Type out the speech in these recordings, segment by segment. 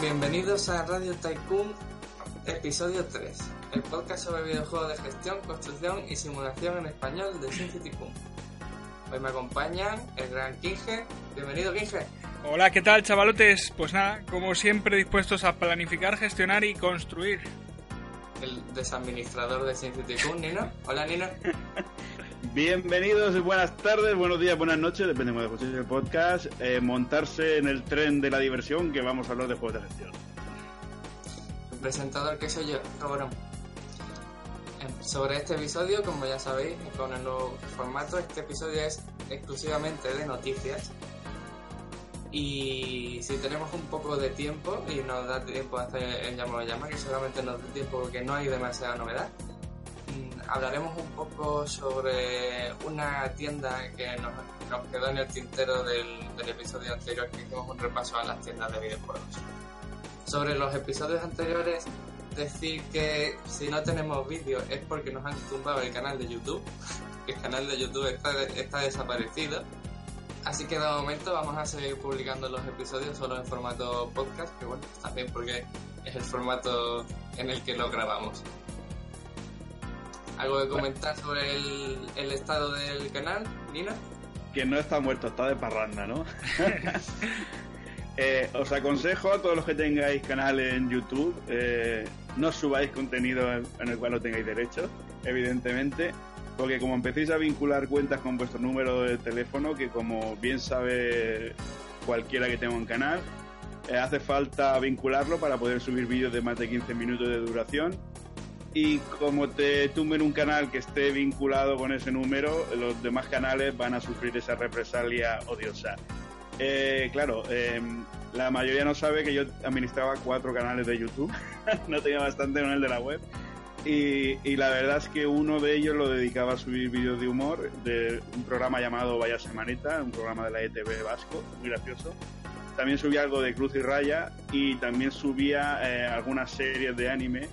Bienvenidos a Radio Tycoon, episodio 3, el podcast sobre videojuegos de gestión, construcción y simulación en español de SimCityCoon. Hoy me acompañan el gran Kinge. Bienvenido, Kinge. Hola, ¿qué tal, chavalotes? Pues nada, como siempre, dispuestos a planificar, gestionar y construir. El desadministrador de SimCityCoon, Nino. Hola, Nino. Bienvenidos y buenas tardes, buenos días, buenas noches, depende de cómo el podcast. Eh, montarse en el tren de la diversión que vamos a hablar de juegos de gestión. El presentador que soy yo, cabrón. Sobre este episodio, como ya sabéis, con el nuevo formato, este episodio es exclusivamente de noticias. Y si tenemos un poco de tiempo y nos da tiempo a hacer el llamo llama, que seguramente nos dé tiempo porque no hay demasiada novedad, mm, hablaremos un poco sobre una tienda que nos, nos quedó en el tintero del, del episodio anterior, que hicimos un repaso a las tiendas de videojuegos. Sobre los episodios anteriores, decir que si no tenemos vídeo es porque nos han tumbado el canal de YouTube. El canal de YouTube está, está desaparecido. Así que de momento vamos a seguir publicando los episodios solo en formato podcast, que bueno, también porque es el formato en el que lo grabamos. ¿Algo que comentar sobre el, el estado del canal, Nina? Que no está muerto, está de parranda, ¿no? Eh, os aconsejo a todos los que tengáis canal en YouTube, eh, no subáis contenido en, el cual no tengáis derecho, evidentemente, porque como empecéis a vincular cuentas con vuestro número de teléfono, que como bien sabe cualquiera que tenga un canal, eh, hace falta vincularlo para poder subir vídeos de más de 15 minutos de duración. Y como te tumben un canal que esté vinculado con ese número, los demás canales van a sufrir esa represalia odiosa. Eh, claro, eh, la mayoría no sabe que yo administraba cuatro canales de YouTube, no tenía bastante con el de la web. Y, y, la verdad es que uno de ellos lo dedicaba a subir vídeos de humor de un programa llamado Vaya Semanita, un programa de la ETV Vasco, muy gracioso. También subía algo de Cruz y Raya y también subía eh, algunas series de anime.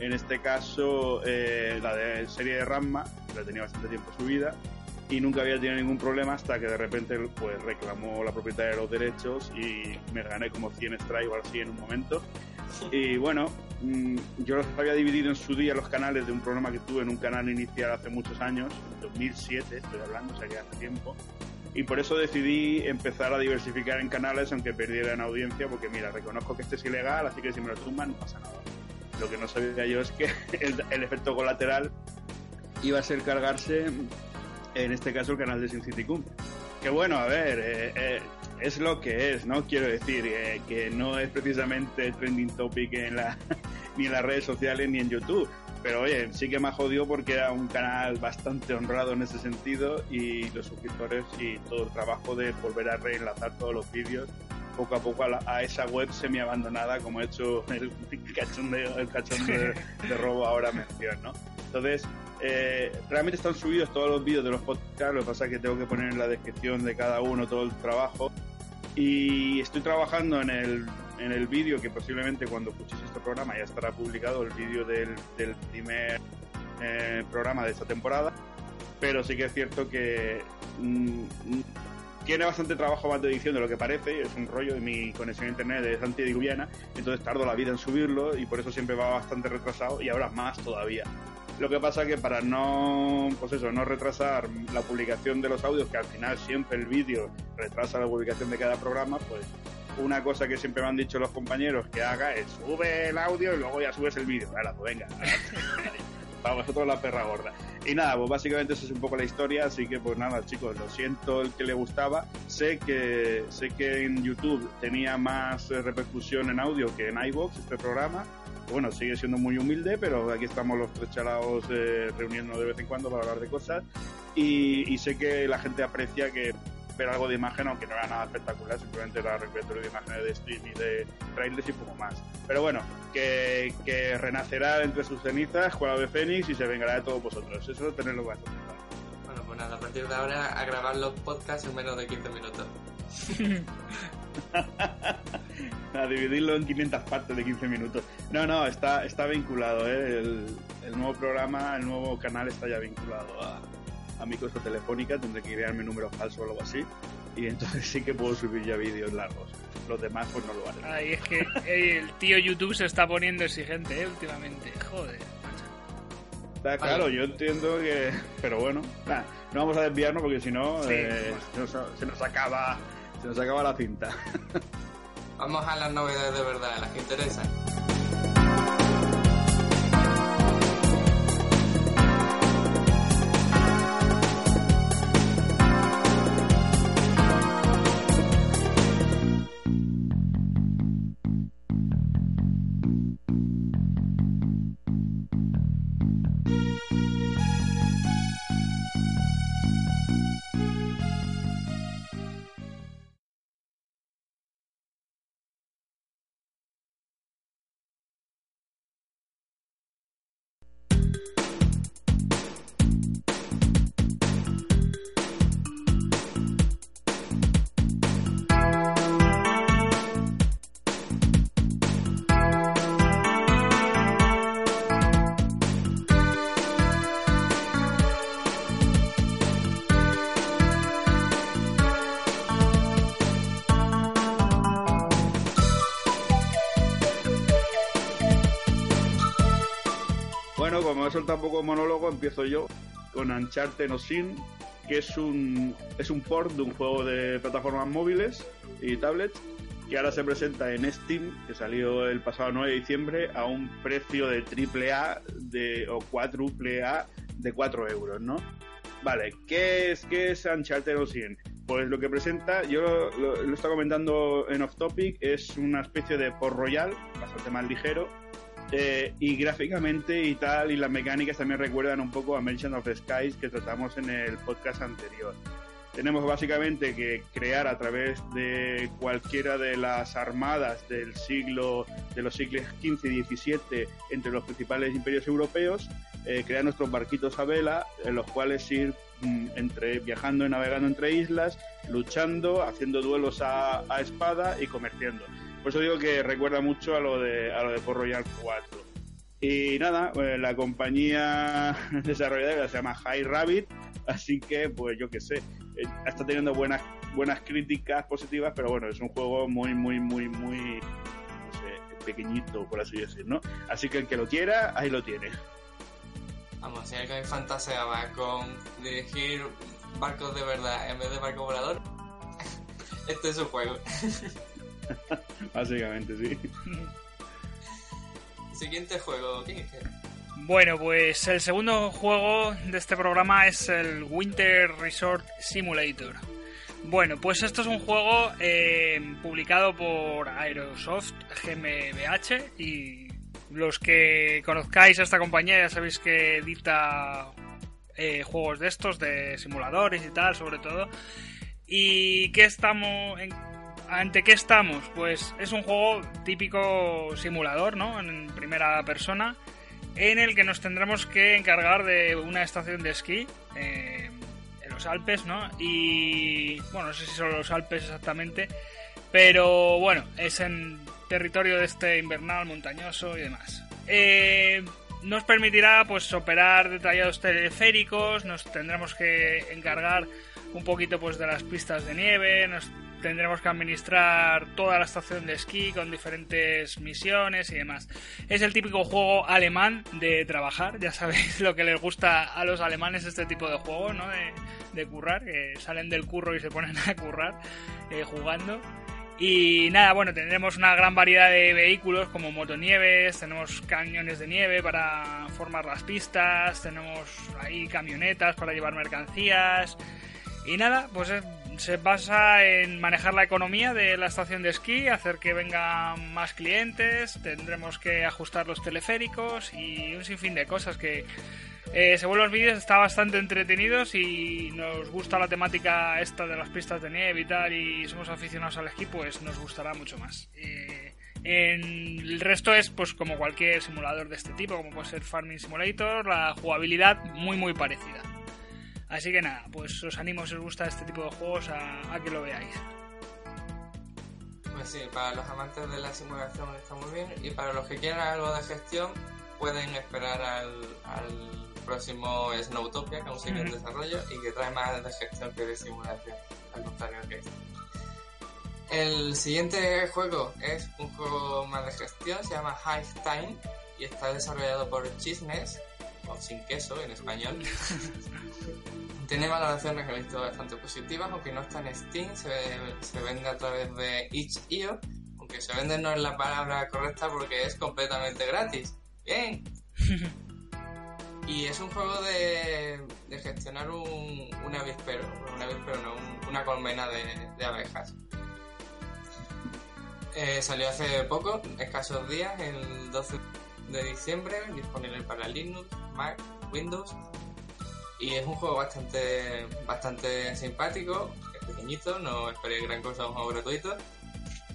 En este caso, eh, la de serie de Ramma, que la tenía bastante tiempo subida y nunca había tenido ningún problema hasta que de repente pues reclamó la propietaria de los derechos y me gané como 100 strikes o así en un momento. Y bueno, mmm, yo los había dividido en su día los canales de un programa que tuve en un canal inicial hace muchos años, en 2007 estoy hablando, o sea que hace tiempo. Y por eso decidí empezar a diversificar en canales aunque perdiera en audiencia, porque mira, reconozco que este es ilegal, así que si me lo tumban no pasa nada. Lo que no sabía yo es que el, el efecto colateral iba a ser cargarse en este caso el canal de Sin City Cum. Que bueno, a ver, eh, eh, es lo que es, ¿no? Quiero decir, eh, que no es precisamente trending topic en la, ni en las redes sociales ni en YouTube. Pero oye, sí que me ha jodido porque era un canal bastante honrado en ese sentido y los suscriptores y todo el trabajo de volver a reenlazar todos los vídeos poco a poco a, la, a esa web semi abandonada como he hecho el cachón de, el de, de robo ahora mención, ¿no? Entonces, eh, realmente están subidos todos los vídeos de los podcasts, lo que pasa es que tengo que poner en la descripción de cada uno todo el trabajo. Y estoy trabajando en el, en el vídeo que posiblemente cuando escuchéis este programa ya estará publicado, el vídeo del, del, primer eh, programa de esta temporada. Pero sí que es cierto que mmm, tiene bastante trabajo más de edición de lo que parece, es un rollo de mi conexión a internet es antediluviana, entonces tardo la vida en subirlo y por eso siempre va bastante retrasado y ahora más todavía. Lo que pasa que para no, pues eso, no retrasar la publicación de los audios, que al final siempre el vídeo retrasa la publicación de cada programa, pues una cosa que siempre me han dicho los compañeros que haga es sube el audio y luego ya subes el vídeo. Ahora, pues venga. Para vosotros la perra gorda. Y nada, pues básicamente eso es un poco la historia, así que pues nada, chicos, lo siento el que le gustaba. Sé que sé que en YouTube tenía más eh, repercusión en audio que en iVoox este programa. Bueno, sigue siendo muy humilde, pero aquí estamos los tres chalados eh, reuniéndonos de vez en cuando para hablar de cosas. Y, y sé que la gente aprecia que ver algo de imagen, aunque no era nada espectacular, simplemente era recuento de imágenes de stream y de trailers y poco más. Pero bueno, que, que renacerá entre sus cenizas, Juega de Fénix y se vengará de todos vosotros. Eso tenerlo bastante claro. Bueno, pues nada, a partir de ahora a grabar los podcasts en menos de 15 minutos. a dividirlo en 500 partes de 15 minutos. No, no, está, está vinculado, ¿eh? el, el nuevo programa, el nuevo canal está ya vinculado a, a mi cosa telefónica, tendré que crearme número falso o algo así. Y entonces sí que puedo subir ya vídeos largos. Los demás pues no lo haré. Ay, es que el tío YouTube se está poniendo exigente, ¿eh? Últimamente. Joder. Está claro, yo entiendo que... Pero bueno, nada, no vamos a desviarnos porque si no Sí, eh, se, nos, se nos acaba se nos acaba la cinta. Vamos a las novedades de verdad, las que interesan. He de monólogo, empiezo yo con Uncharted Sin, que es un, es un port de un juego de plataformas móviles y tablets que ahora se presenta en Steam, que salió el pasado 9 de diciembre, a un precio de triple A de, o cuádruple A de 4 euros, ¿no? Vale, ¿qué es, qué es Uncharted Sin? Pues lo que presenta, yo lo, lo, lo estaba comentando en Off Topic, es una especie de port royal, bastante más ligero, eh, y gráficamente y tal, y las mecánicas también recuerdan un poco a Merchant of Skies que tratamos en el podcast anterior. Tenemos básicamente que crear a través de cualquiera de las armadas del siglo, de los siglos XV y XVII entre los principales imperios europeos, eh, crear nuestros barquitos a vela, en los cuales ir mm, entre, viajando y navegando entre islas, luchando, haciendo duelos a espada y comerciando. Por eso digo que recuerda mucho a lo de, a lo de Port Royal 4. Y nada, eh, la compañía desarrolladora se llama High Rabbit, así que pues yo qué sé, eh, está teniendo buenas buenas críticas positivas, pero bueno, es un juego muy, muy, muy, muy, no sé, pequeñito, por así decir, ¿no? Así que el que lo quiera, ahí lo tiene. Vamos, si alguien fantaseaba con dirigir barcos de verdad en vez de barco volador, este es su juego. Básicamente, sí. Siguiente juego, ¿quién es? Bueno, pues el segundo juego de este programa es el Winter Resort Simulator. Bueno, pues esto es un juego eh, publicado por Aerosoft GmbH y los que conozcáis a esta compañía ya sabéis que edita eh, juegos de estos, de simuladores y tal, sobre todo. ¿Y qué estamos en, ante qué estamos? Pues es un juego típico simulador, ¿no? En primera persona, en el que nos tendremos que encargar de una estación de esquí. Eh, en los Alpes, ¿no? Y bueno, no sé si son los Alpes exactamente, pero bueno, es en territorio de este invernal montañoso y demás. Eh, nos permitirá pues operar detallados teleféricos, nos tendremos que encargar un poquito pues de las pistas de nieve, nos tendremos que administrar toda la estación de esquí con diferentes misiones y demás. Es el típico juego alemán de trabajar, ya sabéis lo que les gusta a los alemanes este tipo de juego, ¿no? De, currar, que salen del curro y se ponen a currar eh, jugando. Y nada, bueno, tendremos una gran variedad de vehículos como motonieves, tenemos cañones de nieve para formar las pistas, tenemos ahí camionetas para llevar mercancías. Y nada, pues se basa en manejar la economía de la estación de esquí, hacer que vengan más clientes, tendremos que ajustar los teleféricos y un sinfín de cosas que eh, según los vídeos está bastante entretenidos y nos gusta la temática esta de las pistas de nieve y tal y somos aficionados al esquí, pues nos gustará mucho más. Eh, en el resto es pues como cualquier simulador de este tipo, como puede ser Farming Simulator, la jugabilidad muy muy parecida. Así que nada, pues os animo si os gusta este tipo de juegos a, que lo veáis. Pues sí, para los amantes de la simulación está muy bien y para los que quieran algo de gestión pueden esperar al próximo Snowtopia, que aún sigue en desarrollo y que trae más de gestión que de simulación, al contrario que este. El siguiente juego es un juego más de gestión, se llama Hive Time y está desarrollado por Chismes, o sin queso en español. Tiene valoraciones que he visto bastante positivas, aunque no está en Steam, se, se vende a través de itch.io, aunque se vende no es la palabra correcta porque es completamente gratis. Bien. Y es un juego de, gestionar un, un avispero, un avispero no, una colmena de, abejas. Eh, salió hace poco, escasos días, el 12 de diciembre, disponible para Linux, Mac, Windows. Y es un juego bastante, bastante simpático, es pequeñito, no esperéis gran cosa, un juego gratuito.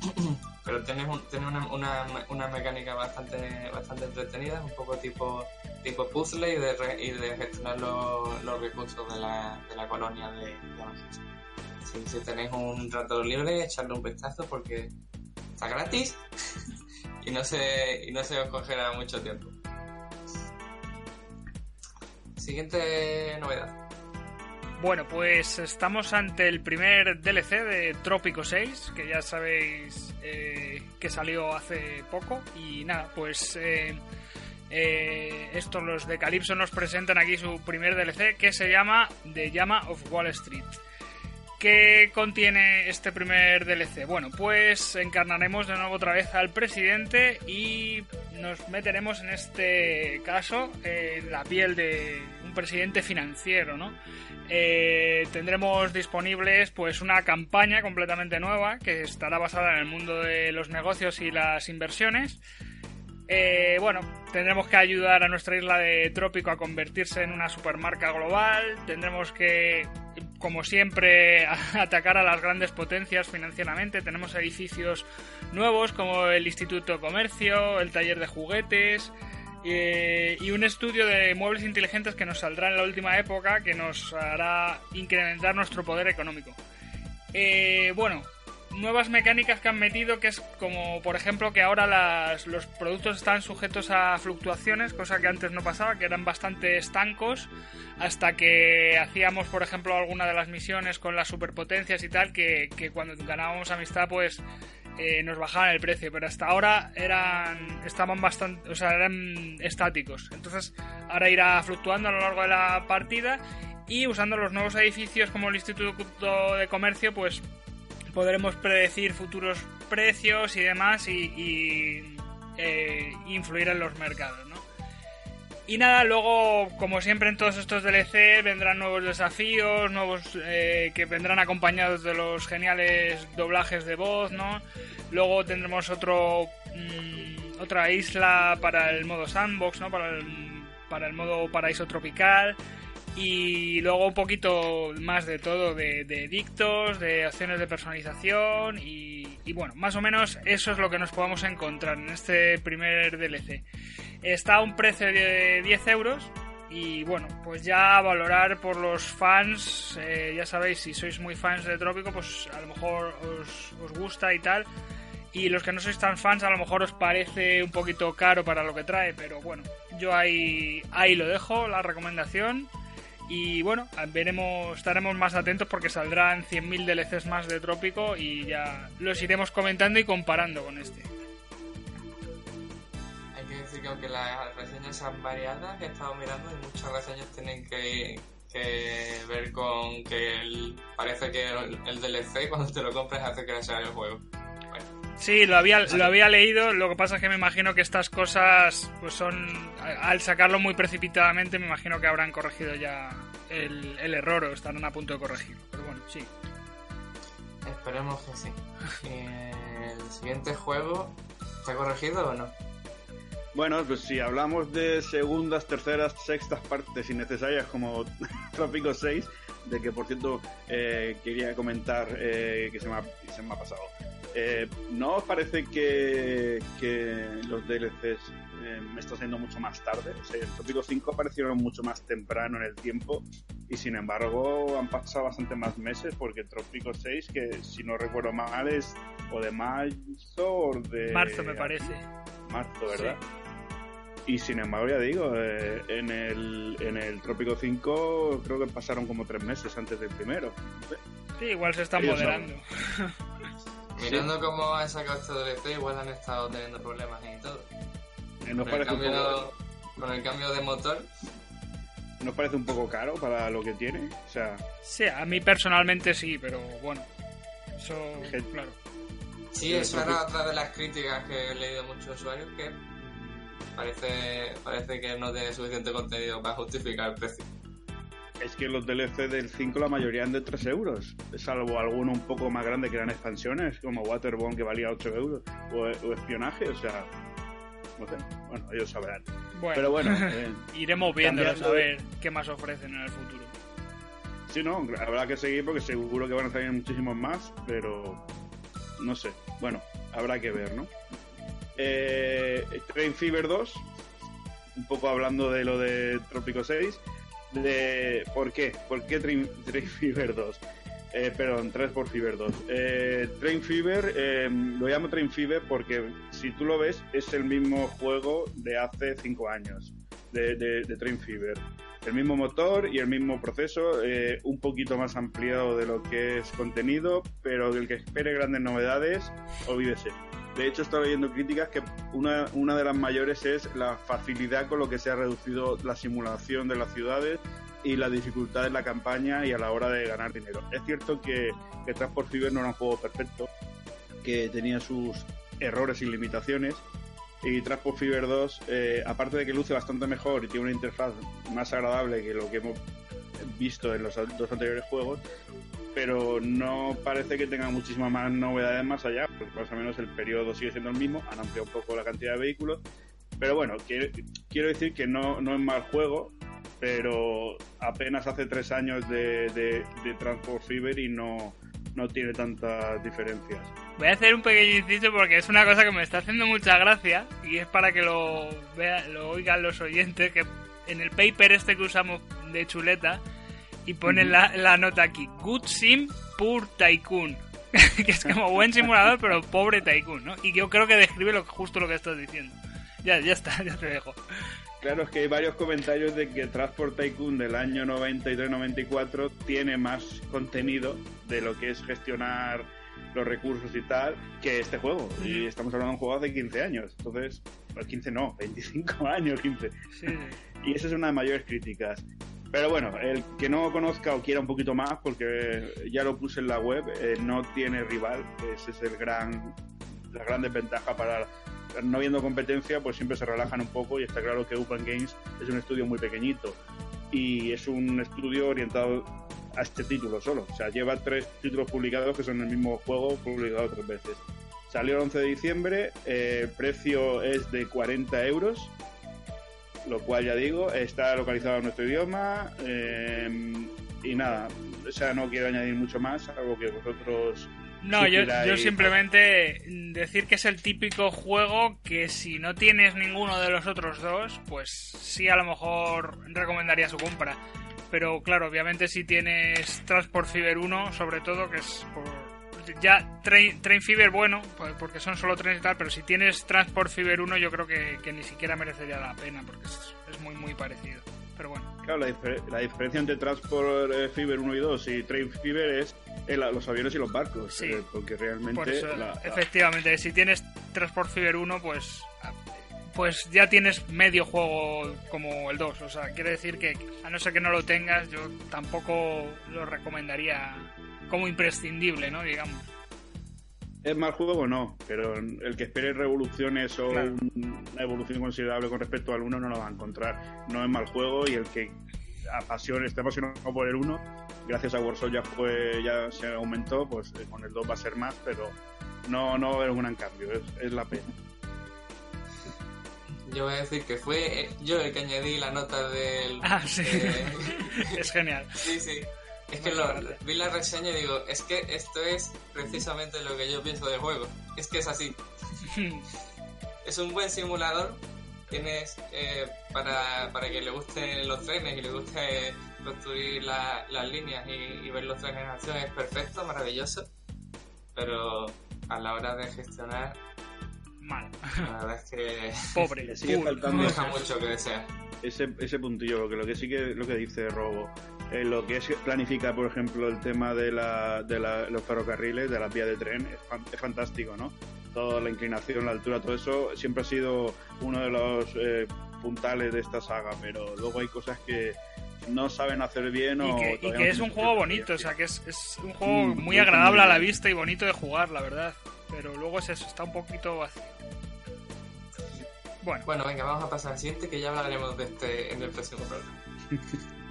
Pero tiene, una, una, una, mecánica bastante, bastante entretenida, un poco tipo tipo puzzle y de, y de gestionar los, recursos de la, de la colonia de, de si, tenéis un rato libre, echarle un vistazo porque está gratis y no se, y no se os cogerá mucho tiempo. Siguiente novedad. Bueno, pues estamos ante el primer DLC de Trópico 6, que ya sabéis eh, que salió hace poco. Y nada, pues eh, eh, estos, los de Calypso, nos presentan aquí su primer DLC que se llama The Llama of Wall Street. ¿Qué contiene este primer DLC? Bueno, pues encarnaremos de nuevo otra vez al presidente y nos meteremos en este caso en la piel de un presidente financiero, ¿no? Eh, tendremos disponibles pues una campaña completamente nueva que estará basada en el mundo de los negocios y las inversiones eh, bueno, tendremos que ayudar a nuestra isla de trópico a convertirse en una supermarca global. Tendremos que, como siempre, atacar a las grandes potencias financieramente. Tenemos edificios nuevos como el Instituto de Comercio, el taller de juguetes eh, y un estudio de muebles inteligentes que nos saldrá en la última época que nos hará incrementar nuestro poder económico. Eh, bueno, nuevas mecánicas que han metido, que es como, por ejemplo, que ahora los productos están sujetos a fluctuaciones, cosa que antes no pasaba, que eran bastante estancos, hasta que hacíamos, por ejemplo, alguna de las misiones con las superpotencias y tal, que, cuando ganábamos amistad, pues eh, nos bajaban el precio, pero hasta ahora eran estaban bastante, o sea, eran estáticos. Entonces, ahora irá fluctuando a lo largo de la partida y usando los nuevos edificios como el Instituto de Comercio, pues podremos predecir futuros precios y demás y, eh, influir en los mercados, ¿no? Y nada, luego, como siempre en todos estos DLC, vendrán nuevos desafíos, nuevos eh, que vendrán acompañados de los geniales doblajes de voz, ¿no? Luego tendremos otro mm, otra isla para el modo sandbox, ¿no? Para el, para el modo paraíso tropical y luego un poquito más de todo, de, dictos, de opciones de personalización y, bueno, más o menos eso es lo que nos podemos encontrar en este primer DLC. Está a un precio de 10 euros y bueno, pues ya valorar por los fans, eh, ya sabéis, si sois muy fans de Trópico, pues a lo mejor os, os gusta y tal. Y los que no sois tan fans, a lo mejor os parece un poquito caro para lo que trae, pero bueno, yo ahí, ahí lo dejo, la recomendación. Y bueno, veremos, estaremos más atentos porque saldrán 100.000 DLCs más de Trópico y ya los iremos comentando y comparando con este. Hay que decir que aunque las reseñas sean variadas, he estado mirando y muchas reseñas tienen que, ver con que parece que el, DLC cuando te lo compras hace que sea el juego. Sí, lo había, lo había leído. Lo que pasa es que me imagino que estas cosas, pues son. Al sacarlo muy precipitadamente, me imagino que habrán corregido ya el, el error o estarán a punto de corregirlo. Pero bueno, sí. Esperemos que sí. ¿El siguiente juego está corregido o no? Bueno, pues si hablamos de segundas, terceras, sextas partes innecesarias como Trópico 6, de que por cierto eh, quería comentar eh, que se me, ha, se me ha pasado. Eh, ¿No os parece que, que los DLCs eh, me está haciendo mucho más tarde? O sea, el Trópico 5 aparecieron mucho más temprano en el tiempo y sin embargo han pasado bastante más meses porque Trópico 6, que si no recuerdo mal es o de marzo o de... Marzo me parece. Marzo, ¿verdad? Y sin embargo, ya digo, eh, en, el, en el Trópico 5 creo que pasaron como tres meses antes del primero. Sí, igual se están Ellos moderando. Mirando cómo han sacado este DLC, igual han estado teniendo problemas y todo. Eh, ¿Nos Con el, cambio, poco, con el cambio de motor, ¿Nos parece un poco caro para lo que tiene? O sea, Sí, a mí personalmente sí, pero bueno. Eso, Gen- claro. sí, Sí, eso era otra de las críticas que he leído de muchos usuarios que parece, parece que no tiene suficiente contenido para justificar el precio. Es que los DLC del 5 la mayoría eran de 3 euros, salvo alguno un poco más grande que eran expansiones, como Waterborne que valía 8 euros, o, o espionaje, o sea, no sé, bueno, ellos sabrán. Bueno, Pero bueno, eh, iremos viéndolo a ver qué más ofrecen en el futuro. Sí, no, habrá que seguir porque seguro que van a salir muchísimos más, pero no sé. Bueno, habrá que ver, ¿no? Eh, Train Fever 2, un poco hablando de lo de Trópico 6, ¿por qué? ¿Por qué Train, Train Fever 2? Eh, perdón, Transport Fever 2. Eh, Train Fever, eh, lo llamo Train Fever porque si tú lo ves es el mismo juego de hace 5 años, de, Train Fever el mismo motor y el mismo proceso, eh, un poquito más ampliado de lo que es contenido, pero el que espere grandes novedades, olvídese. De hecho, estaba leyendo críticas que una, una de las mayores es la facilidad con lo que se ha reducido la simulación de las ciudades y la dificultad en la campaña y a la hora de ganar dinero. Es cierto que, Transport Fever no era un juego perfecto, que tenía sus errores y limitaciones, y Transport Fever 2, eh, aparte de que luce bastante mejor y tiene una interfaz más agradable que lo que hemos visto en los dos anteriores juegos, pero no parece que tenga muchísimas más novedades más allá, porque más o menos el periodo sigue siendo el mismo, han ampliado un poco la cantidad de vehículos, pero bueno, quiero, quiero decir que no, no es mal juego, pero apenas hace tres años de, de, de Transport Fever y no, no tiene tantas diferencias. Voy a hacer un pequeño inciso porque es una cosa que me está haciendo mucha gracia y es para que lo, vea, lo oigan los oyentes, que en el paper este que usamos de chuleta y ponen la, la nota aquí, Good Sim, Poor Tycoon. que es como buen simulador, pero pobre Tycoon, ¿no? Y yo creo que describe lo, justo lo que estás diciendo. Ya, ya está, ya te dejo. Claro, es que hay varios comentarios de que Transport Tycoon del año 93-94 tiene más contenido de lo que es gestionar los recursos y tal que este juego. Y estamos hablando de un juego hace 15 años. Entonces, pues 15 no, 25 años, 15. Sí, sí. Y esa es una de las mayores críticas. Pero bueno, el que no conozca o quiera un poquito más, porque ya lo puse en la web, eh, no tiene rival. Ese es el gran, la gran desventaja para no habiendo competencia, pues siempre se relajan un poco y está claro que Open Games es un estudio muy pequeñito y es un estudio orientado a este título solo. O sea, lleva tres títulos publicados que son el mismo juego publicado tres veces. Salió el 11 de diciembre, eh, el precio es de 40 euros, lo cual ya digo, está localizado en nuestro idioma eh, y nada, o sea, no quiero añadir mucho más, algo que vosotros No, yo, yo simplemente decir que es el típico juego que si no tienes ninguno de los otros dos, pues sí a lo mejor recomendaría su compra. Pero claro, obviamente si tienes Transport Fever 1, sobre todo, que es por... Ya Train, Train Fever, bueno, porque son solo trenes y tal, pero si tienes Transport Fever 1 yo creo que, que ni siquiera merecería la pena, porque es, es muy muy parecido. Pero bueno. Claro, la, difer- la diferencia entre Transport eh, Fever 1 y 2 y Train Fever es eh, los aviones y los barcos. Sí. eh, porque realmente. Por eso, la- la- efectivamente, si tienes Transport Fever 1, pues pues ya tienes medio juego como el 2. O sea, quiere decir que a no ser que no lo tengas, yo tampoco lo recomendaría como imprescindible, ¿no? Digamos. ¿Es mal juego? No, pero el que espere revoluciones o una evolución considerable con respecto al 1 no lo va a encontrar. No es mal juego y el que apasione, esté apasionado por el 1, gracias a Warsaw ya, fue, ya se aumentó, pues eh, con el 2 va a ser más, pero no, no va a haber un gran cambio, es, la pena. Yo voy a decir que fue eh, yo el que añadí la nota del... Ah, sí. es genial. Sí, sí. Es que lo, vi la reseña y digo, es que esto es precisamente lo que yo pienso del juego. Es que es así. es un buen simulador. Tienes eh, para, para que le gusten los trenes y le guste construir las líneas y, ver los trenes en acción es perfecto, maravilloso. Pero a la hora de gestionar, mal. La verdad es que. Pobre. Le sigue faltando. Deja mucho que desear. Ese, ese puntillo, porque lo que sí que lo que dice Robo, eh, lo que es planificar, por ejemplo, el tema de, la, de la, los ferrocarriles, de las vías de tren, es, fantástico, ¿no? Toda la inclinación, la altura, todo eso siempre ha sido uno de los eh, puntales de esta saga, pero luego hay cosas que no saben hacer bien o... Y que, es un juego bonito, o sea, que es, es un juego mm, muy agradable a la vista y bonito de jugar, la verdad. Pero luego es eso, está un poquito vacío. Bueno. bueno, venga, vamos a pasar al siguiente que ya hablaremos de este en el próximo programa.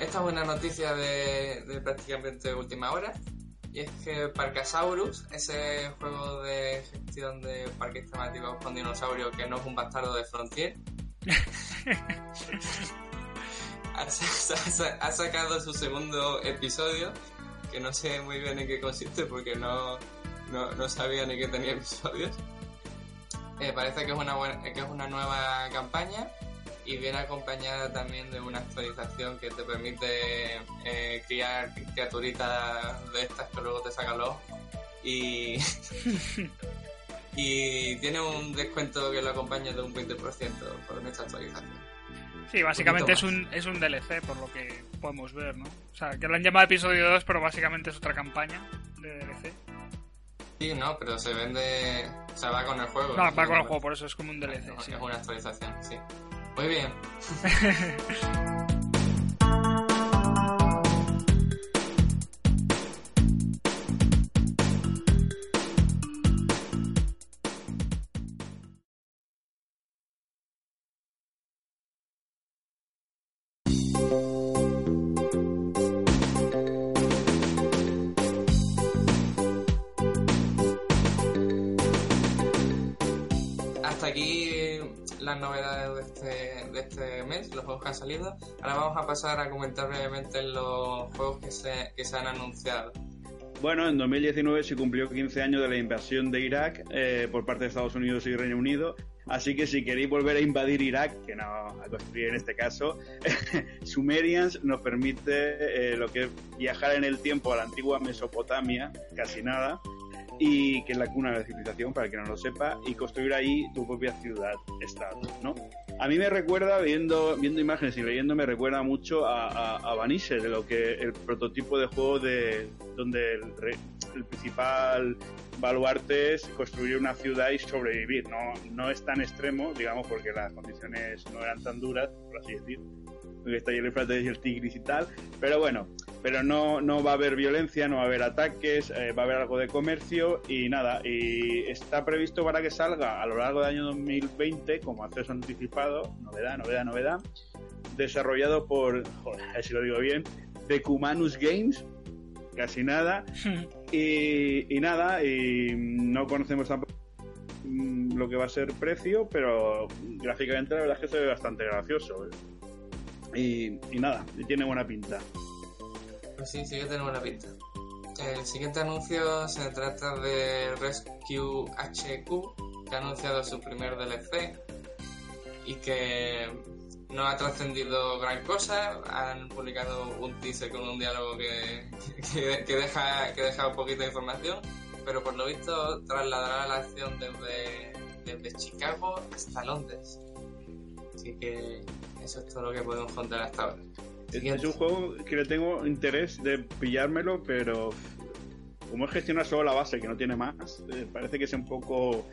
Esta es una noticia de, prácticamente última hora. Y es que Parcasaurus, ese juego de gestión de parques temáticos con dinosaurios que no es un bastardo de Frontier, ha, sacado su segundo episodio, que no sé muy bien en qué consiste porque no, no, sabía ni que tenía episodios. Eh, parece que es, una que es una nueva campaña y viene acompañada también de una actualización que te permite eh, criar criaturitas de estas que luego te sacan los y y tiene un descuento que lo acompaña de un 20% por esta actualización. Sí, básicamente es un, es un DLC, por lo que podemos ver, ¿no? O sea, que lo han llamado episodio 2, pero básicamente es otra campaña de DLC. Sí, no, pero se vende. O sea, va con el juego. No, va con el juego, por eso es como un DLC. Es una actualización, sí. Muy bien. han salido. Ahora vamos a pasar a comentar brevemente los juegos que se, que se han anunciado. Bueno, en 2019 se cumplió 15 años de la invasión de Irak eh, por parte de Estados Unidos y Reino Unido. Así que si queréis volver a invadir Irak, que no a construir en este caso, Sumerians nos permite eh, lo que es viajar en el tiempo a la antigua Mesopotamia, casi nada, y que es la cuna de la civilización, para que no lo sepa, y construir ahí tu propia ciudad, estado, ¿no? A mí me recuerda, viendo, viendo imágenes y leyendo, me recuerda mucho a, a, de lo que el prototipo de juego de donde el, el, principal baluarte es construir una ciudad y sobrevivir. No, no es tan extremo, digamos, porque las condiciones no eran tan duras, por así decir porque está el y el Tigris y tal, pero bueno, pero no, no va a haber violencia, no va a haber ataques, eh, va a haber algo de comercio y nada, y está previsto para que salga a lo largo del año 2020 como acceso anticipado, novedad, novedad, novedad, desarrollado por, joder, a ver si lo digo bien, Decumanus Games, casi nada, y, y nada, y no conocemos tampoco mm, lo que va a ser precio, pero gráficamente la verdad es que se ve bastante gracioso. Y, nada, tiene buena pinta. Pues sí, sí que tiene buena pinta. El siguiente anuncio se trata de Rescue HQ, que ha anunciado su primer DLC y que no ha trascendido gran cosa. Han publicado un teaser con un diálogo que, que, deja, que deja un poquito de información, pero por lo visto trasladará la acción desde, desde Chicago hasta Londres. Así que eso es todo lo que podemos contar hasta ahora. Es, un juego que le tengo interés de pillármelo, pero como es gestionar solo la base, que no tiene más, eh, parece que es un poco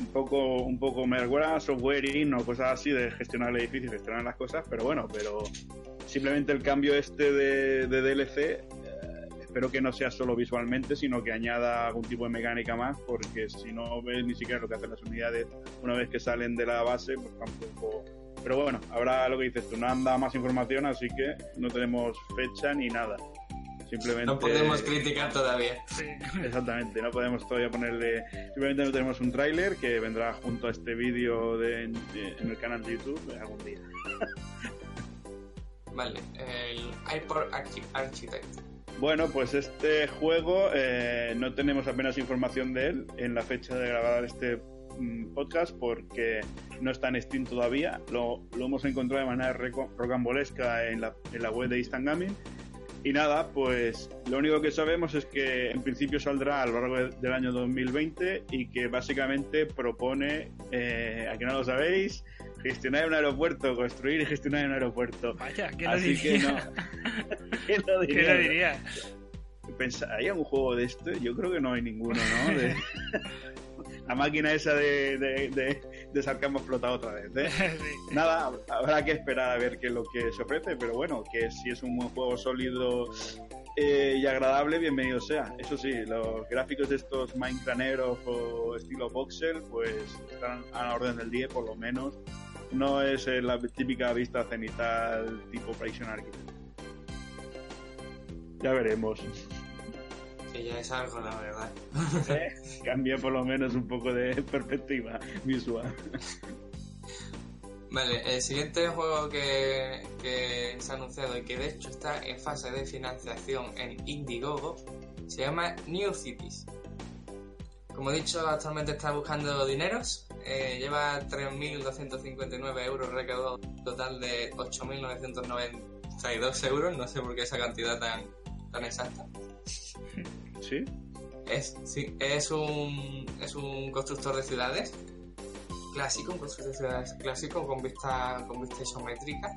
un poco un poco me recuerda a softwareing o cosas así de gestionar el edificio gestionar las cosas, pero bueno, pero simplemente el cambio este de, DLC eh, espero que no sea solo visualmente, sino que añada algún tipo de mecánica más, porque si no ves ni siquiera lo que hacen las unidades una vez que salen de la base, pues tampoco. Pero bueno, habrá lo que dices tú, no anda más información, así que no tenemos fecha ni nada. Simplemente... No podemos criticar todavía. Sí. Exactamente, no podemos todavía ponerle. Simplemente no tenemos un tráiler que vendrá junto a este vídeo de, de- en el canal de YouTube algún día. Vale, el iPod Archi- Architect. Bueno, pues este juego eh, no tenemos apenas información de él en la fecha de grabar este podcast porque no está en Steam todavía. Lo, lo hemos encontrado de manera rocambolesca en la, en la web de Instant Gaming. Y nada, pues lo único que sabemos es que en principio saldrá a lo largo de- del año 2020 y que básicamente propone, eh, a que no lo sabéis, gestionar un aeropuerto, construir y gestionar un aeropuerto. Vaya, ¿quién lo Así que diría? no. ¿Quién lo ¿Quién diría? lo diría? Pensa- ¿Hay algún juego de esto? Yo creo que no hay ninguno, ¿no? De- La máquina esa de, de, de, de sarcasmo explotado otra vez, ¿eh? Sí. Nada, habrá que esperar a ver qué es lo que se ofrece, pero bueno, que si es un buen juego sólido eh, y agradable, bienvenido sea. Eso sí, los gráficos de estos Minecrafters o estilo voxel, pues están a la orden del día, por lo menos. No es eh, la típica vista cenital tipo Prison Architect. Ya veremos. Que ya es algo, la verdad. Cambia por lo menos un poco de perspectiva visual. Vale, el siguiente juego que, que se ha anunciado y que de hecho está en fase de financiación en Indiegogo se llama New Cities. Como he dicho, actualmente está buscando dineros. eh, lleva 3.259 euros recaudados, total de 8.992 euros. No sé por qué esa cantidad tan, tan exacta. ¿Sí? Es, sí, es un, es un constructor de ciudades clásico, un constructor de ciudades clásico con vista, con vista isométrica.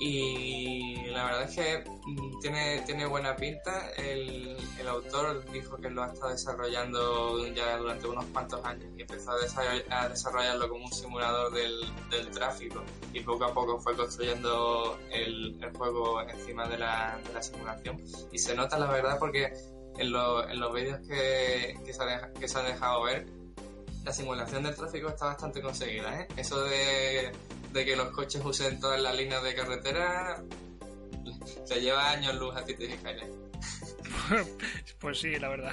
Y la verdad es que mm, tiene, tiene buena pinta. El, el autor dijo que lo ha estado desarrollando ya durante unos cuantos años y empezó a, desarroll- a desarrollarlo como un simulador del, del tráfico y poco a poco fue construyendo el, el juego encima de la, de la simulación. Y se nota la verdad porque en, lo- en los vídeos que, que, se ha deja- que se ha dejado ver, la simulación del tráfico está bastante conseguida. ¿eh? Eso de, de que los coches usen todas las líneas de carretera te lleva años luz a ti te. Pues sí, la verdad.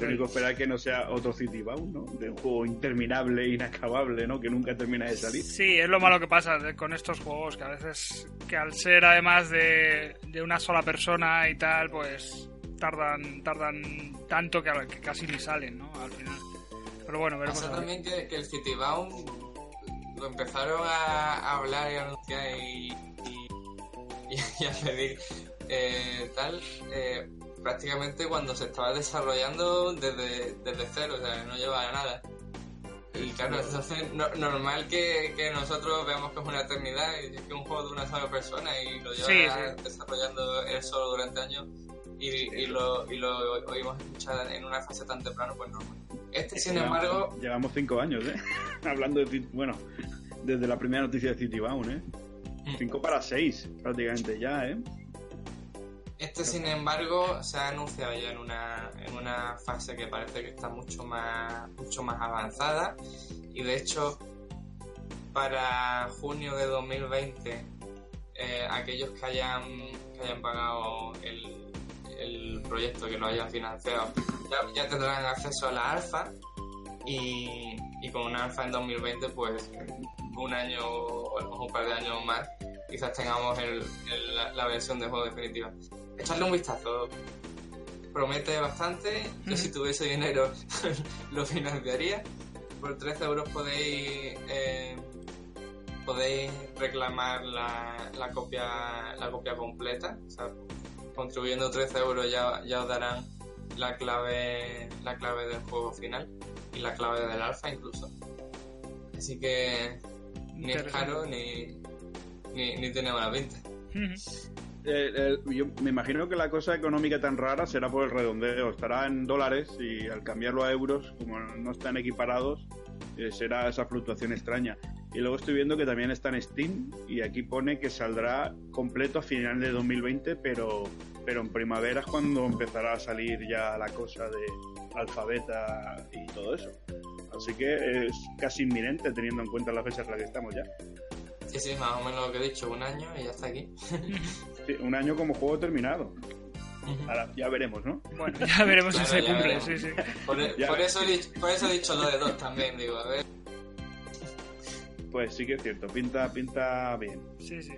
Lo único que esperar que no sea otro City Bound, ¿no? De un juego interminable, inacabable, ¿no? Que nunca termina de salir. Sí, es lo malo que pasa con estos juegos, que a veces, que al ser además de, de una sola persona y tal, pues tardan tardan tanto que, a- que casi ni salen, ¿no? Al final. Pero bueno, veremos. Pasa a ver. también que, que el Citybound lo empezaron a, a hablar y a anunciar y, y, y a pedir eh, tal eh, prácticamente cuando se estaba desarrollando desde, desde cero, o sea, no llevaba nada. Y claro, entonces no, normal que, que nosotros veamos que es una eternidad y es que es un juego de una sola persona y lo lleva Sí, sí. desarrollando él solo durante años y, y lo, y lo oímos escuchar en una fase tan temprana, pues normal. Este, sin Llevamos- embargo, Llevamos cinco años, ¿eh? Hablando de... Bueno, desde la primera noticia de City Bound, ¿eh? Mm. Cinco para seis, prácticamente ya, ¿eh? Este, sin embargo, se ha anunciado ya en una, en una fase que parece que está mucho más, mucho más avanzada. Y de hecho, para junio de 2020, eh, aquellos que hayan, que hayan pagado el, el proyecto, que lo hayan financiado, ya, ya tendrán acceso a la alfa. Y, y con una alfa en 2020, pues un año o un par de años más, quizás tengamos el- el- la, la versión de juego definitiva echarle un vistazo. Promete bastante. Yo si tuviese dinero lo financiaría. Por 13 euros podéis eh, podéis reclamar la, la copia la copia completa. O sea, contribuyendo 13 euros ya, ya os darán la clave la clave del juego final y la clave del alfa incluso. Así que ni es caro ni, ni, ni tiene mala pinta. Eh, eh, yo me imagino que la cosa económica tan rara será por el redondeo. Estará en dólares y al cambiarlo a euros, como no están equiparados, eh, será esa fluctuación extraña. Y luego estoy viendo que también está en Steam y aquí pone que saldrá completo a final de 2020, pero pero en primavera es cuando empezará a salir ya la cosa de alfabeta y todo eso. Así que es casi inminente teniendo en cuenta la fecha en la que estamos ya. Sí, sí, más o menos lo que he dicho, un año y ya está aquí. Sí, un año como juego terminado. Ahora, ya veremos, ¿no? Bueno, ya veremos si se cumple, sí, sí. Por, eso he dicho, por eso he dicho lo de dos también, digo, a ver. Pues sí que es cierto, pinta, pinta bien. Sí, sí.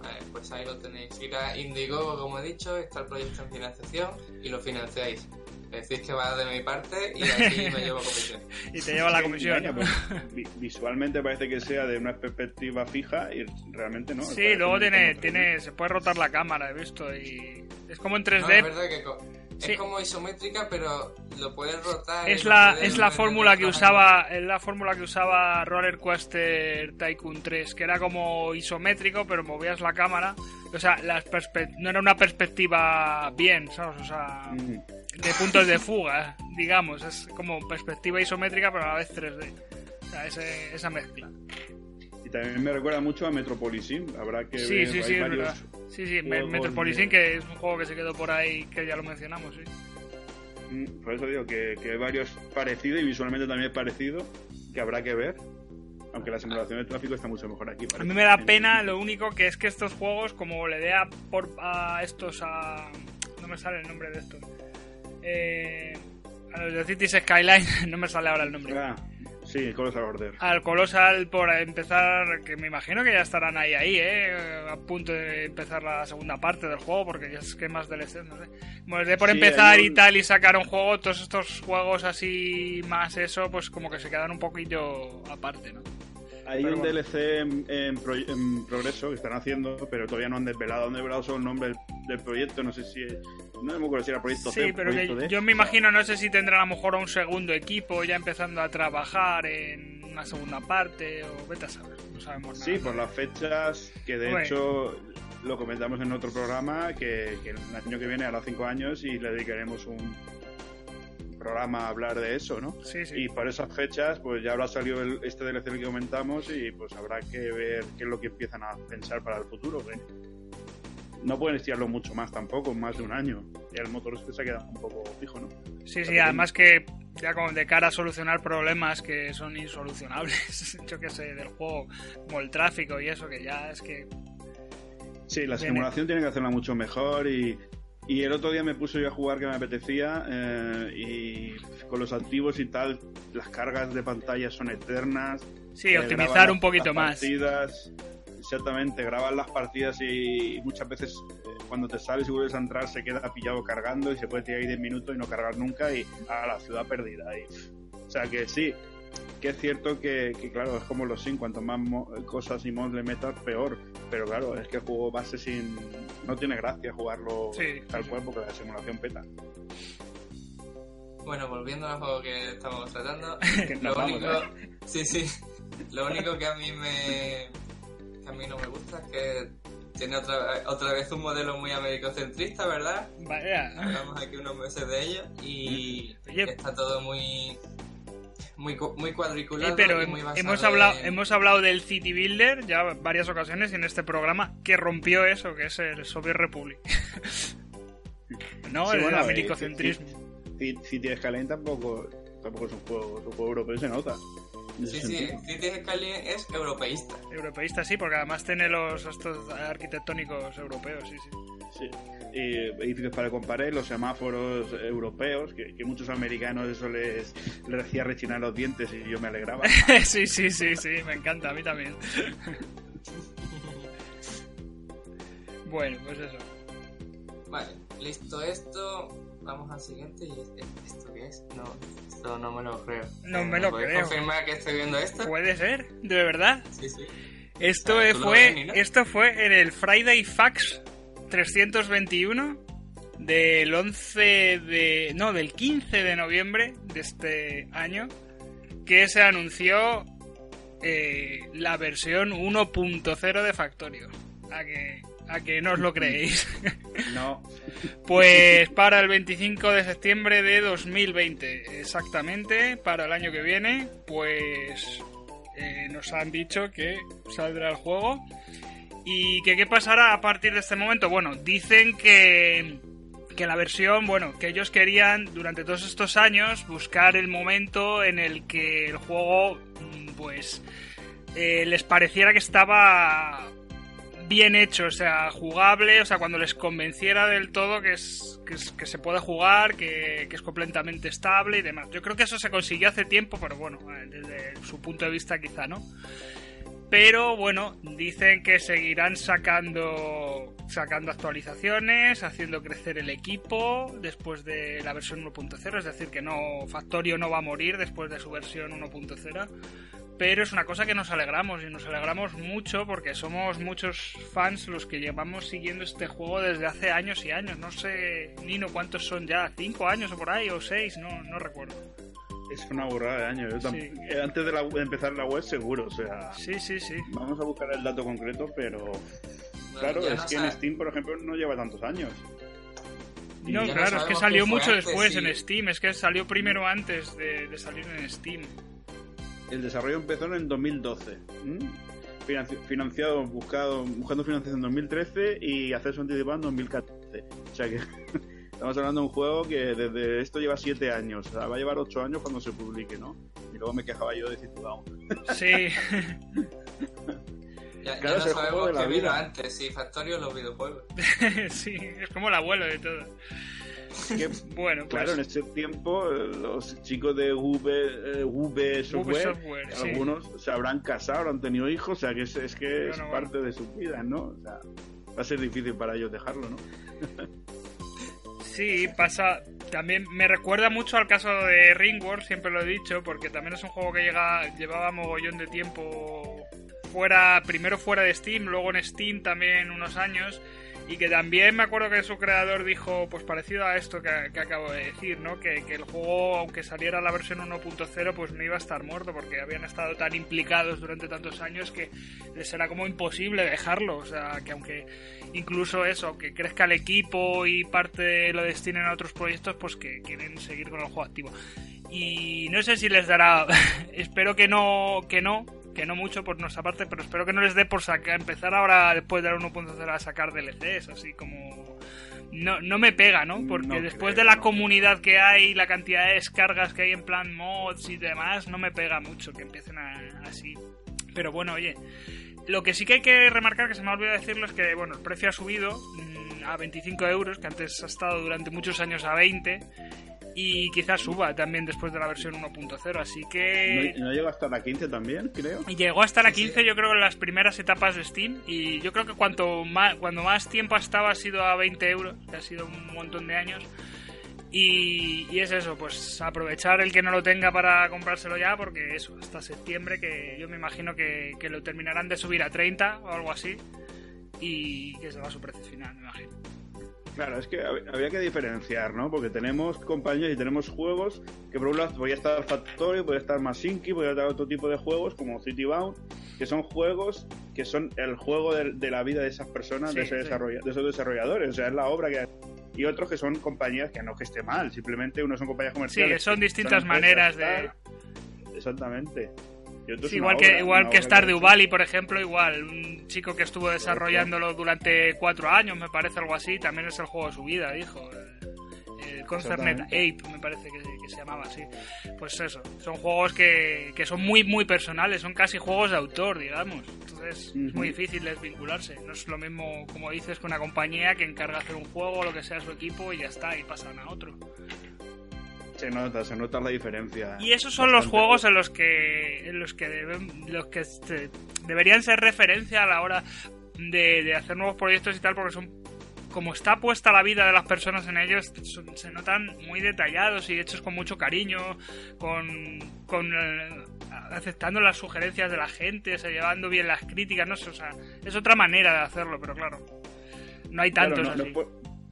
Vale, pues ahí lo tenéis. Ir a Indigo, como he dicho, está el proyecto en financiación y lo financiáis. Decís que va de mi parte y aquí me llevo comisión. Y te lleva la comisión. Pues, vi- visualmente parece que sea de una perspectiva fija y realmente no. Sí, luego tiene, tiene, se puede rotar la cámara, he visto, y es como en No, es 3D. verdad que Sí. es como isométrica, pero lo puedes rotar. Es la, es la fórmula que usaba, es la fórmula que usaba Roller Coaster Tycoon 3, que era como isométrico, pero movías la cámara. O sea, las perspe- no era una perspectiva bien, ¿sabes? O sea, de puntos de fuga, digamos. Es como perspectiva isométrica, pero a la vez 3D. O sea, ese- esa mezcla. Y también me recuerda mucho a Metropolisim. Habrá que Sí, ver. sí, hay varios-. Sí, sí, Me- juegos Metropolitan, de- que es un juego que se quedó por ahí, que ya lo mencionamos, sí. Mm, Por eso digo que, que hay varios parecidos y visualmente también es parecido que habrá que ver. Aunque la simulación de tráfico está mucho mejor aquí. A mí me da En- pena, lo único que es que estos juegos, como le dé a, por, a estos a... No me sale el nombre de estos. Eh, a los de Cities Skyline, no me sale ahora el nombre. Ah, sí, Colossal Order. Al Colossal por empezar, que me imagino que ya estarán ahí, ahí, eh, a punto de empezar la segunda parte del juego, porque ya es que más DLC, no sé. Les dé por Sí, empezar y tal y sacar un juego, todos estos juegos así más eso, pues como que se quedan un poquillo aparte, ¿no? Hay Pero un bueno. DLC en, en pro- en progreso que están haciendo, pero todavía no han desvelado. Han desvelado solo el nombre del, del proyecto. No sé si. No me acuerdo si era Proyecto C Sí, o pero que Proyecto D. yo me imagino, no sé si tendrán a lo mejor a un segundo equipo ya empezando a trabajar en una segunda parte o vete a saber, no sabemos nada. Sí, por las fechas que de hecho lo comentamos en otro programa que, que el año que viene hará cinco años y le dedicaremos un programa a hablar de eso, ¿no? Sí, sí. Y por esas fechas, pues ya habrá salido el- este DLC que comentamos y pues habrá que ver qué es lo que empiezan a pensar para el futuro. que no pueden estirarlo mucho más tampoco, más de un año. Y el motor este se ha quedado un poco fijo, ¿no? Sí, sí, además que ya como de cara a solucionar problemas que son insolucionables, yo que sé, del juego, como el tráfico y eso, que ya es que... Sí, la simulación tiene que hacerla mucho mejor y, y el otro día me puse yo a jugar que me apetecía eh, y con los activos y tal, las cargas de pantalla son eternas. Sí, eh, optimizar un poquito las más. Exactamente, graban las partidas y, y muchas veces eh, cuando te sales y vuelves a entrar se queda pillado cargando y se puede tirar ahí 10 minutos y no cargar nunca y a la ciudad perdida. Y, o sea que sí, que es cierto que, que, claro, es como los Sim, cuanto más mo- cosas y mods le metas, peor. Pero claro, es que el juego base sin. No tiene gracia jugarlo Sí, tal sí, cual porque la simulación peta. Bueno, volviendo al juego que estamos tratando, Que lo único, ¿eh? sí, sí, lo único que a mí me, que a mí no me gusta es que tiene otra, otra vez un modelo muy americocentrista, ¿verdad? Vaya. Hablamos aquí unos meses de ello y Oye. que está todo muy, muy, cu- muy Eh, cuadriculado pero y hem- muy basado hemos hablado, en- hemos hablado del City Builder ya varias ocasiones en este programa que rompió eso, que es el Soviet Republic. no, Sí, el bueno, americocentrismo. Ci- City Skyline tampoco, tampoco es un juego, es un juego europeo y se nota. Sí, sí. Cities Skyline es europeísta. Europeísta sí, porque además tiene los estos arquitectónicos europeos, sí, sí. Sí. Y edificios para comparar, los semáforos europeos, que, que muchos americanos eso les, les hacía rechinar los dientes y yo me alegraba. sí, sí, sí, sí, me encanta, a mí también. bueno, pues eso. Vale, listo esto. Vamos al siguiente. ¿Y esto qué es? No, esto no me lo creo. No me lo creo. confirmar que estoy viendo esto? ¿Puede ser? ¿De verdad? Sí, sí. Esto Ah, ves, esto fue en el Friday Fax 321 del 11 de no, del 15 de noviembre de este año que se anunció eh, la versión 1.0 de Factorio. A que a que no os lo creéis. No, Pues para el 25 de septiembre de 2020, exactamente, para el año que viene, pues eh, nos han dicho que saldrá el juego ¿Y que, qué pasará a partir de este momento? Bueno, dicen que, que la versión, bueno, que ellos querían durante todos estos años buscar el momento en el que el juego, mm, pues, eh, les pareciera que estaba bien hecho, o sea, jugable, o sea, cuando les convenciera del todo que es que, se puede jugar, que, que es completamente estable y demás. Yo creo que eso se consiguió hace tiempo, pero bueno, eh, desde su punto de vista quizá no. Pero bueno, dicen que seguirán sacando sacando actualizaciones, haciendo crecer el equipo después de la versión 1.0, es decir, que no Factorio no va a morir después de su versión 1.0 pero es una cosa que nos alegramos y nos alegramos mucho porque somos muchos fans los que llevamos siguiendo este juego desde hace años y años. No sé, Nino, cuántos son ya, cinco años o por ahí, o seis, no, no recuerdo. Es una burrada de años. Yo tam- Sí. eh, Antes de, la- de empezar la web, seguro. O sea, Sí, sí, sí. vamos a buscar el dato concreto, pero Bueno, claro, es no que sabe- en Steam, por ejemplo, no lleva tantos años. No, ya no claro, es que salió mucho antes, después sí. en Steam, es que salió primero antes de, de salir en Steam. El desarrollo empezó en 2012. ¿m? Financi- Financiado, buscado, buscando financiación en 2013 y acceso anticipado en 2014. O sea que estamos hablando de un juego que desde esto lleva 7 años. O sea, va a llevar 8 años cuando se publique, ¿no? Y luego me quejaba yo de Citudao. Sí, Ya, ya Claro, no el juego sabemos qué vino antes, si Factorio o los videojuegos. sí, es como el abuelo de todo. Que, Bueno, pues claro, en este tiempo los chicos de V, eh, V Software, Software, sí. algunos se habrán casado, habrán tenido hijos, o sea que es, es que es parte de su vida, ¿no? O sea, va a ser difícil para ellos dejarlo, ¿no? Sí, pasa. También me recuerda mucho al caso de Ringworld, siempre lo he dicho, porque también es un juego que llega, llevaba mogollón de tiempo fuera, primero fuera de Steam, luego en Steam también unos años, y que también me acuerdo que su creador dijo, pues parecido a esto que, que acabo de decir, ¿no? Que, que el juego, aunque saliera la versión 1.0, pues no iba a estar muerto, porque habían estado tan implicados durante tantos años que les era como imposible dejarlo, o sea, que aunque incluso eso, que crezca el equipo y parte lo destinen a otros proyectos, pues que quieren seguir con el juego activo. Y no sé si les dará, espero que no, que no, que no mucho por nuestra parte, pero espero que no les dé por sacar, empezar ahora después de la 1.0 a sacar DLCs, así como... No, no me pega, ¿no? Porque No después creo, de la no. comunidad que hay, la cantidad de descargas que hay en plan mods y demás, no me pega mucho que empiecen a- así. Pero bueno, oye, lo que sí que hay que remarcar, que se me ha olvidado decirlo, es que bueno, el precio ha subido mm, a 25 euros, que antes ha estado durante muchos años a 20, y quizás suba también después de la versión 1.0, así que... No, no llega hasta la 15 también, creo. Llegó hasta la Sí, sí. 15, yo creo, en las primeras etapas de Steam. Y yo creo que cuanto más, cuando más tiempo ha estado, ha sido a 20 euros. que Ha sido un montón de años. Y, y es eso, pues aprovechar el que no lo tenga para comprárselo ya, porque eso, hasta septiembre, que yo me imagino que, que lo terminarán de subir a 30 o algo así. Y que será su precio final, me imagino. Claro, es que hab- había que diferenciar, ¿no? Porque tenemos compañías y tenemos juegos que por un lado podía estar Factorio, podía estar Masinki, podía estar otro tipo de juegos como Citybound, que son juegos que son el juego de, de la vida de esas personas, de, Sí, ese sí. de esos desarrolladores, o sea, es la obra que y otros que son compañías que no que esté mal, simplemente unos son compañías Sí, comerciales. que son distintas maneras de... Exactamente. Sí, igual que, obra, igual que Stardew hecho. Valley, por ejemplo, igual. Un chico que estuvo desarrollándolo durante cuatro años, me parece algo así, también es el juego de su vida, dijo. El Concernet Exactamente. 8, me parece que, que se llamaba así. Pues eso, son juegos que, que son muy, muy personales, son casi juegos de autor, digamos. Entonces es muy difícil desvincularse. No es lo mismo, como dices, que una compañía que encarga hacer un juego lo que sea su equipo y ya está, y pasan a otro. Se nota, se nota la diferencia. Y esos son los juegos en los que en los que deben, los que este, deberían ser referencia a la hora de, de hacer nuevos proyectos y tal, porque son como está puesta la vida de las personas en ellos, son- se notan muy detallados y hechos con mucho cariño, con, con eh, aceptando las sugerencias de la gente, o sea, llevando bien las críticas, no sé, o sea, es otra manera de hacerlo, pero claro, no hay tantos no así.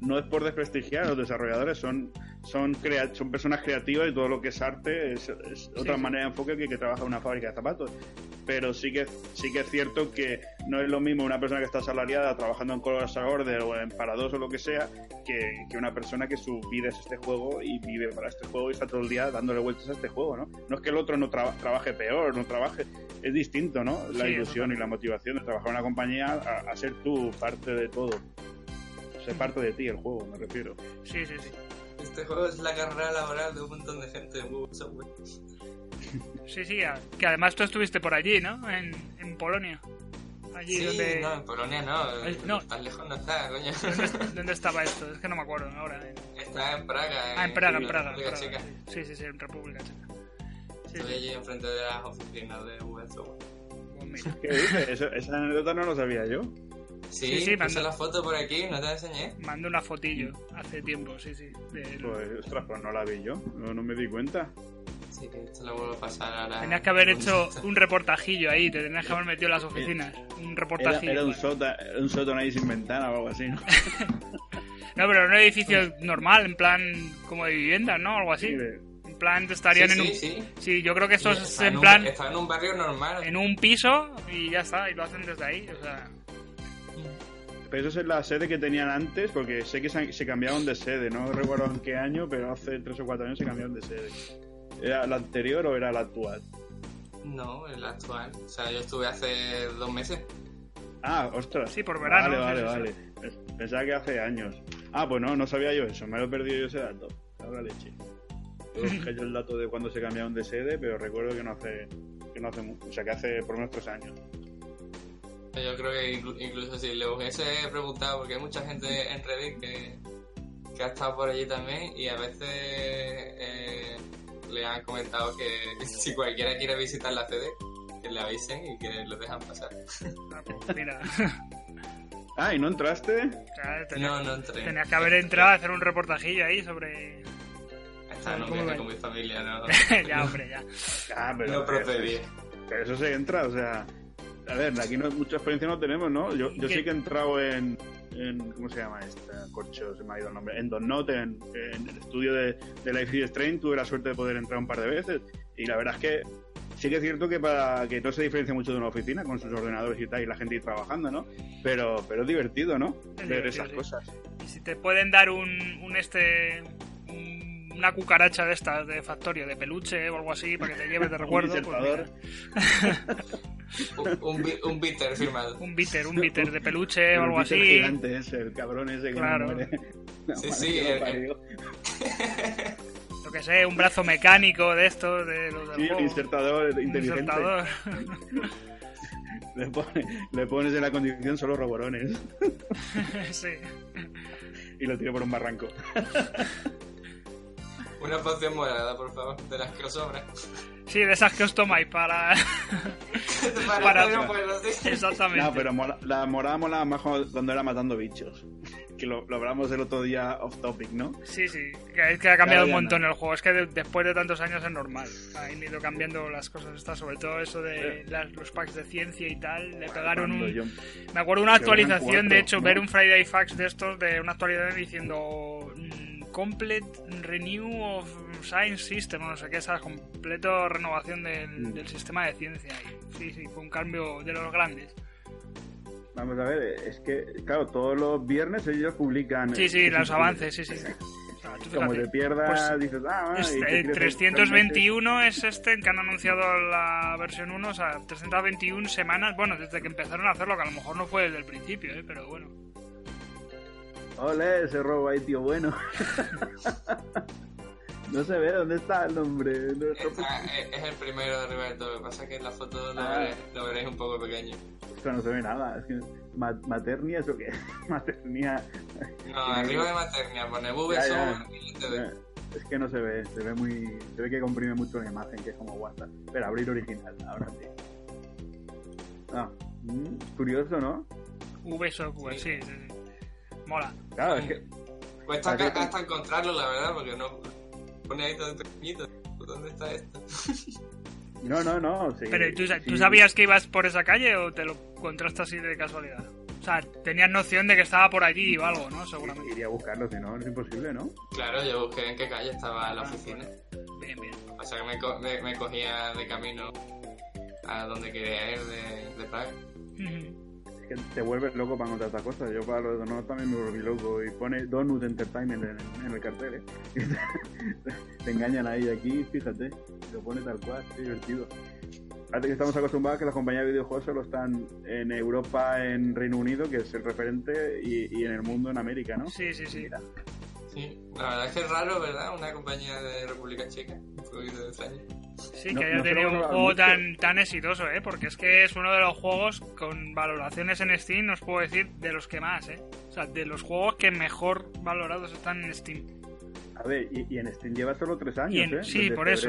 No es por desprestigiar a los desarrolladores, son son crea- son personas creativas y todo lo que es arte es, es otra sí. manera de enfoque que que trabaja en una fábrica de zapatos. Pero sí que sí que es cierto que no es lo mismo una persona que está asalariada trabajando en Color Order o en Parados o lo que sea, que, que, una persona que su vida es este juego y vive para este juego y está todo el día dándole vueltas a este juego, ¿no? No es que el otro no trabaje peor, no trabaje, es distinto, ¿no? La ilusión y la motivación de trabajar en una compañía a, a ser tú parte de todo. Ser parte de ti el juego, me refiero. Sí, sí, sí. Este juego es la carrera laboral de un montón de gente en Sí, sí, que además tú estuviste por allí, ¿no? En, en Polonia. Allí sí, donde... no, en Polonia no. no. Tan lejos no está, coño. ¿Dónde, estaba esto? Es que no me acuerdo ahora. Está en Praga. Ah, en Praga, en Praga. República Checa. Sí, sí, sí, en República Checa. Estoy allí enfrente de las oficinas de Google Pues ¿Qué dices? esa anécdota no lo sabía yo. Sí, sí, sí la foto por aquí, ¿no te enseñé? Mando una fotillo hace tiempo, sí, sí. Pues, ostras, pues no la vi yo, no, no me di cuenta. Sí, que esto lo vuelvo a pasar ahora. Tenías que haber hecho un reportajillo ahí, te tenías que haber metido en las oficinas. Un reportajillo. Era, un, sótano, un sótano ahí sin ventana o algo así, ¿no? no, pero en un edificio normal, en plan como de vivienda, ¿no? Algo así. En plan, estarían en un. Sí. sí, yo creo que esto es en, plan. está en un barrio normal. En un piso y ya está, y lo hacen desde ahí, o sea. Pero eso es la sede que tenían antes, porque sé que se, cambiaron de sede, no recuerdo en qué año, pero hace tres o cuatro años se cambiaron de sede. ¿Era la anterior o era la actual? No, es la actual. O sea, yo estuve hace dos meses. Ah, ostras. Sí, por verano. Vale, vale, vale. Pensaba que hace años. Ah, pues no, no sabía yo eso. Me lo he perdido yo ese dato. Ahora leche. Yo yo el dato de cuando se cambiaron de sede, pero recuerdo que no hace, que no hace mucho. O sea, que hace por unos tres años. Yo creo que incluso si le hubiese preguntado, porque hay mucha gente en Reddit que, que ha estado por allí también y a veces eh, le han comentado que si cualquiera quiere visitar la sede, que le avisen y que lo dejan pasar. Ah, pues mira. Ah, ¿y no entraste? no, no entré. Tenías que haber entrado a hacer un reportajillo ahí sobre... Estaba en un viaje con mi familia, ¿no? ya, hombre, ya. Ah, pero, no procedía. Pero eso se entra, o sea... A ver, aquí no, mucha experiencia no tenemos, ¿no? Yo, yo sí que he entrado en, en, ¿Cómo se llama esta? Corcho, se me ha ido el nombre. En Donut, en, en el estudio de, de Life is Strange, tuve la suerte de poder entrar un par de veces. Y la verdad es que sí que es cierto que para que no se diferencia mucho de una oficina con sus ordenadores y tal y la gente ir trabajando, ¿no? Pero, pero es divertido, ¿no? Ver esas cosas. Y si te pueden dar un, un este una cucaracha de estas de factorio, de peluche o algo así, para que te lleves de recuerdo. un, pues un, un, bitter firmado. Un bitter, un bitter de peluche o algo así. gigante ese, el cabrón ese que claro. sí, sí. Lo que sé, un brazo mecánico de estos, de los Sí, un insertador inteligente. Insertador. le, le pones en la condición solo roborones. sí. Y lo tiro por un barranco. Una poción morada, por favor, de las que os sobran. Sí, de esas que os tomáis para. para, para... Exactamente. No, pero la morada mola más cuando era matando bichos. Que lo, lo, hablamos el otro día off topic, ¿no? Sí, sí. Que, es que ha cambiado un montón el juego. Es que después de tantos años es normal. Han ido cambiando las cosas estas, sobre todo eso de los packs de ciencia y tal. Le pegaron un. Me acuerdo una actualización, de hecho, ver un Friday Fax de estos, de una actualidad diciendo Complete Renew of Science System, no sé qué, esa completa renovación mm. del, sistema de ciencia. sí, sí, fue un cambio de los grandes. Vamos a ver, es que, claro, todos los viernes ellos publican. Sí, sí, los avances, sí, sí. Como te pierdas, pues, dices, ah, este, 321 es este que han anunciado la versión 1, o sea, 321 semanas, bueno, desde que empezaron a hacerlo, que a lo mejor no fue desde el principio, ¿eh? pero bueno. Ole, ese robo ahí, tío, bueno. no se ve dónde está el nombre. es, el primero de arriba Lo que pasa es que en la foto lo, ah. veréis, un poco pequeño. Esto no se ve nada. Es que, ¿Maternia eso qué? ¿Maternia? No, arriba de Maternia, pone VV Es que no se ve, se ve muy. Se ve que comprime mucho la imagen, que es como WhatsApp. Pero abrir original, ahora sí. Ah, mm, curioso, ¿no? V software, sí, sí, sí. Mola. Claro, es que. Cuesta hasta encontrarlo, la verdad, porque no. Pone ahí todo pequeñito. ¿Dónde está esto? No, no, no. Sí, Pero ¿tú, ¿tú sabías que ibas por esa calle o te lo encontraste así de casualidad? O sea, tenías noción de que estaba por allí o algo, ¿no? Seguramente. Iría a buscarlo, si no, es imposible, ¿no? Claro, yo busqué en qué calle estaba la oficina. Bien, bien. O sea, que me, me, cogía de camino a donde quería ir de, de Praga. Que te vuelves loco para encontrar estas cosas. Yo para los donuts también me volví loco. Y pone Donut Entertainment en, en el cartel, ¿eh? te, engañan ahí. Aquí, fíjate, lo pone tal cual, qué divertido. Fíjate que estamos acostumbrados a que las compañías de videojuegos solo están en Europa, en Reino Unido, que es el referente, y, y en el mundo en América, ¿no? Sí, sí, sí. Mira. Sí, la verdad es que es raro, ¿verdad? Una compañía de República Checa. Un poquito extraño. Sí, No- que haya no tenido un juego tan, tan exitoso, ¿eh? Porque es que es uno de los juegos con valoraciones en Steam, os puedo decir, de los que más, ¿eh? O sea, de los juegos que mejor valorados están en Steam. A ver, y, y en Steam lleva solo tres años, en- ¿eh? sí, Desde por eso.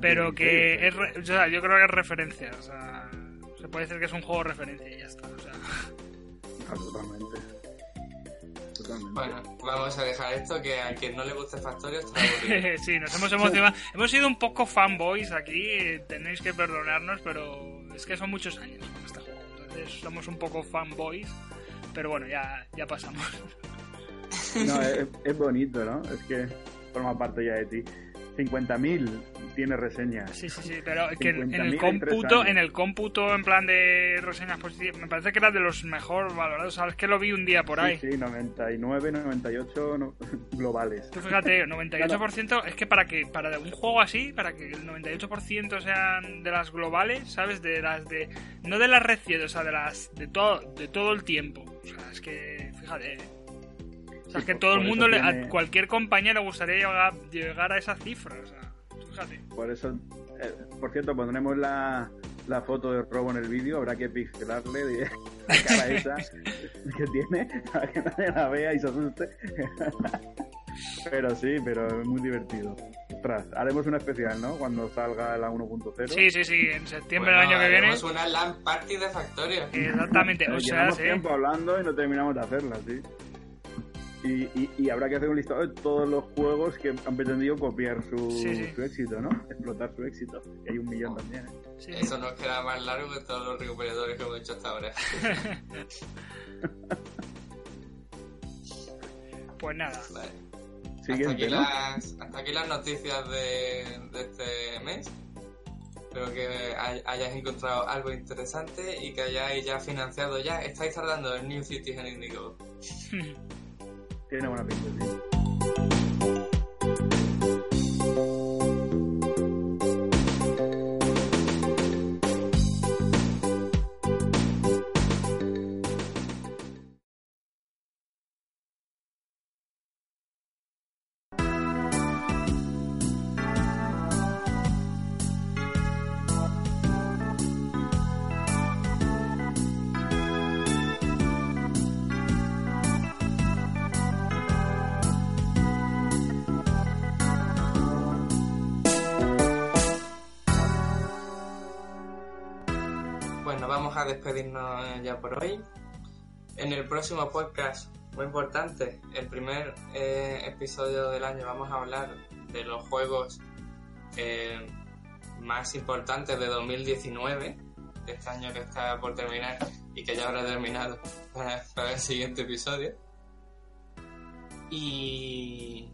Pero 16, que es... re- o sea, yo creo que es referencia, o sea... Se puede decir que es un juego referencia y ya está, o sea... Ah, totalmente. Bueno, vamos a dejar esto que a quien no le guste Factorio está aburrido. sí, nos hemos emocionado. hemos sido un poco fanboys aquí, tenéis que perdonarnos, pero es que son muchos años con este juego. Entonces somos un poco fanboys, pero bueno, ya, ya pasamos. No, es, es bonito, ¿no? Es que forma parte ya de ti. 50.000 tiene reseñas. Sí, sí, sí, pero que en, en 50.000 el cómputo, en el cómputo en plan de reseñas positivas, me parece que era de los mejor valorados, sabes que lo vi un día por ahí. Sí, sí, 99, 98 no- globales. Tú fíjate, 98% es que para que para un juego así, para que el 98% sean de las globales, ¿sabes? De las de no de las recientes, o sea, de las de todo de todo el tiempo. O sea, es que fíjate. O sea, es que todo el mundo, a cualquier compañía le gustaría llegar, llegar a esa cifra. O sea, fíjate. Por eso, eh, por cierto, pondremos la, la foto de Robo en el vídeo. Habrá que pixelarle de la cara esa que tiene para que nadie la vea y se asuste. pero sí, pero es muy divertido. Ostras, haremos un especial, ¿no? Cuando salga la 1.0. Sí, sí, sí, en septiembre Bueno, del año que viene. haremos una LAN party de Factorio. Exactamente, o sea, Llevamos sí. tiempo hablando y no terminamos de hacerla, sí. Y, y, y habrá que hacer un listado de todos los juegos que han pretendido copiar su, Sí, sí. su éxito, ¿no? Explotar su éxito. Y hay un millón también, ¿eh? sí. Eso nos queda más largo que todos los recuperadores que hemos hecho hasta ahora. Pues nada. Vale. hasta, aquí ¿no? las, hasta aquí las noticias de, de este mes. Espero que hay- hayáis encontrado algo interesante y que hayáis ya financiado ya. Estáis tardando en New Cities en Indigo. Tiene buena pinta, sí. Despedirnos ya por hoy. En el próximo podcast, muy importante, el primer eh, episodio del año, vamos a hablar de los juegos eh, más importantes de 2019, de este año que está por terminar y que ya habrá terminado para, para el siguiente episodio. Y,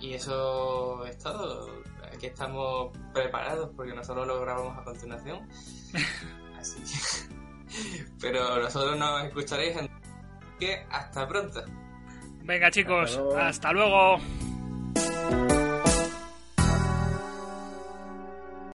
y eso es todo. Aquí estamos preparados porque nosotros lo grabamos a continuación. Así que... Pero nosotros nos escucharéis en... Que hasta pronto. Venga chicos, Hasta luego. hasta luego.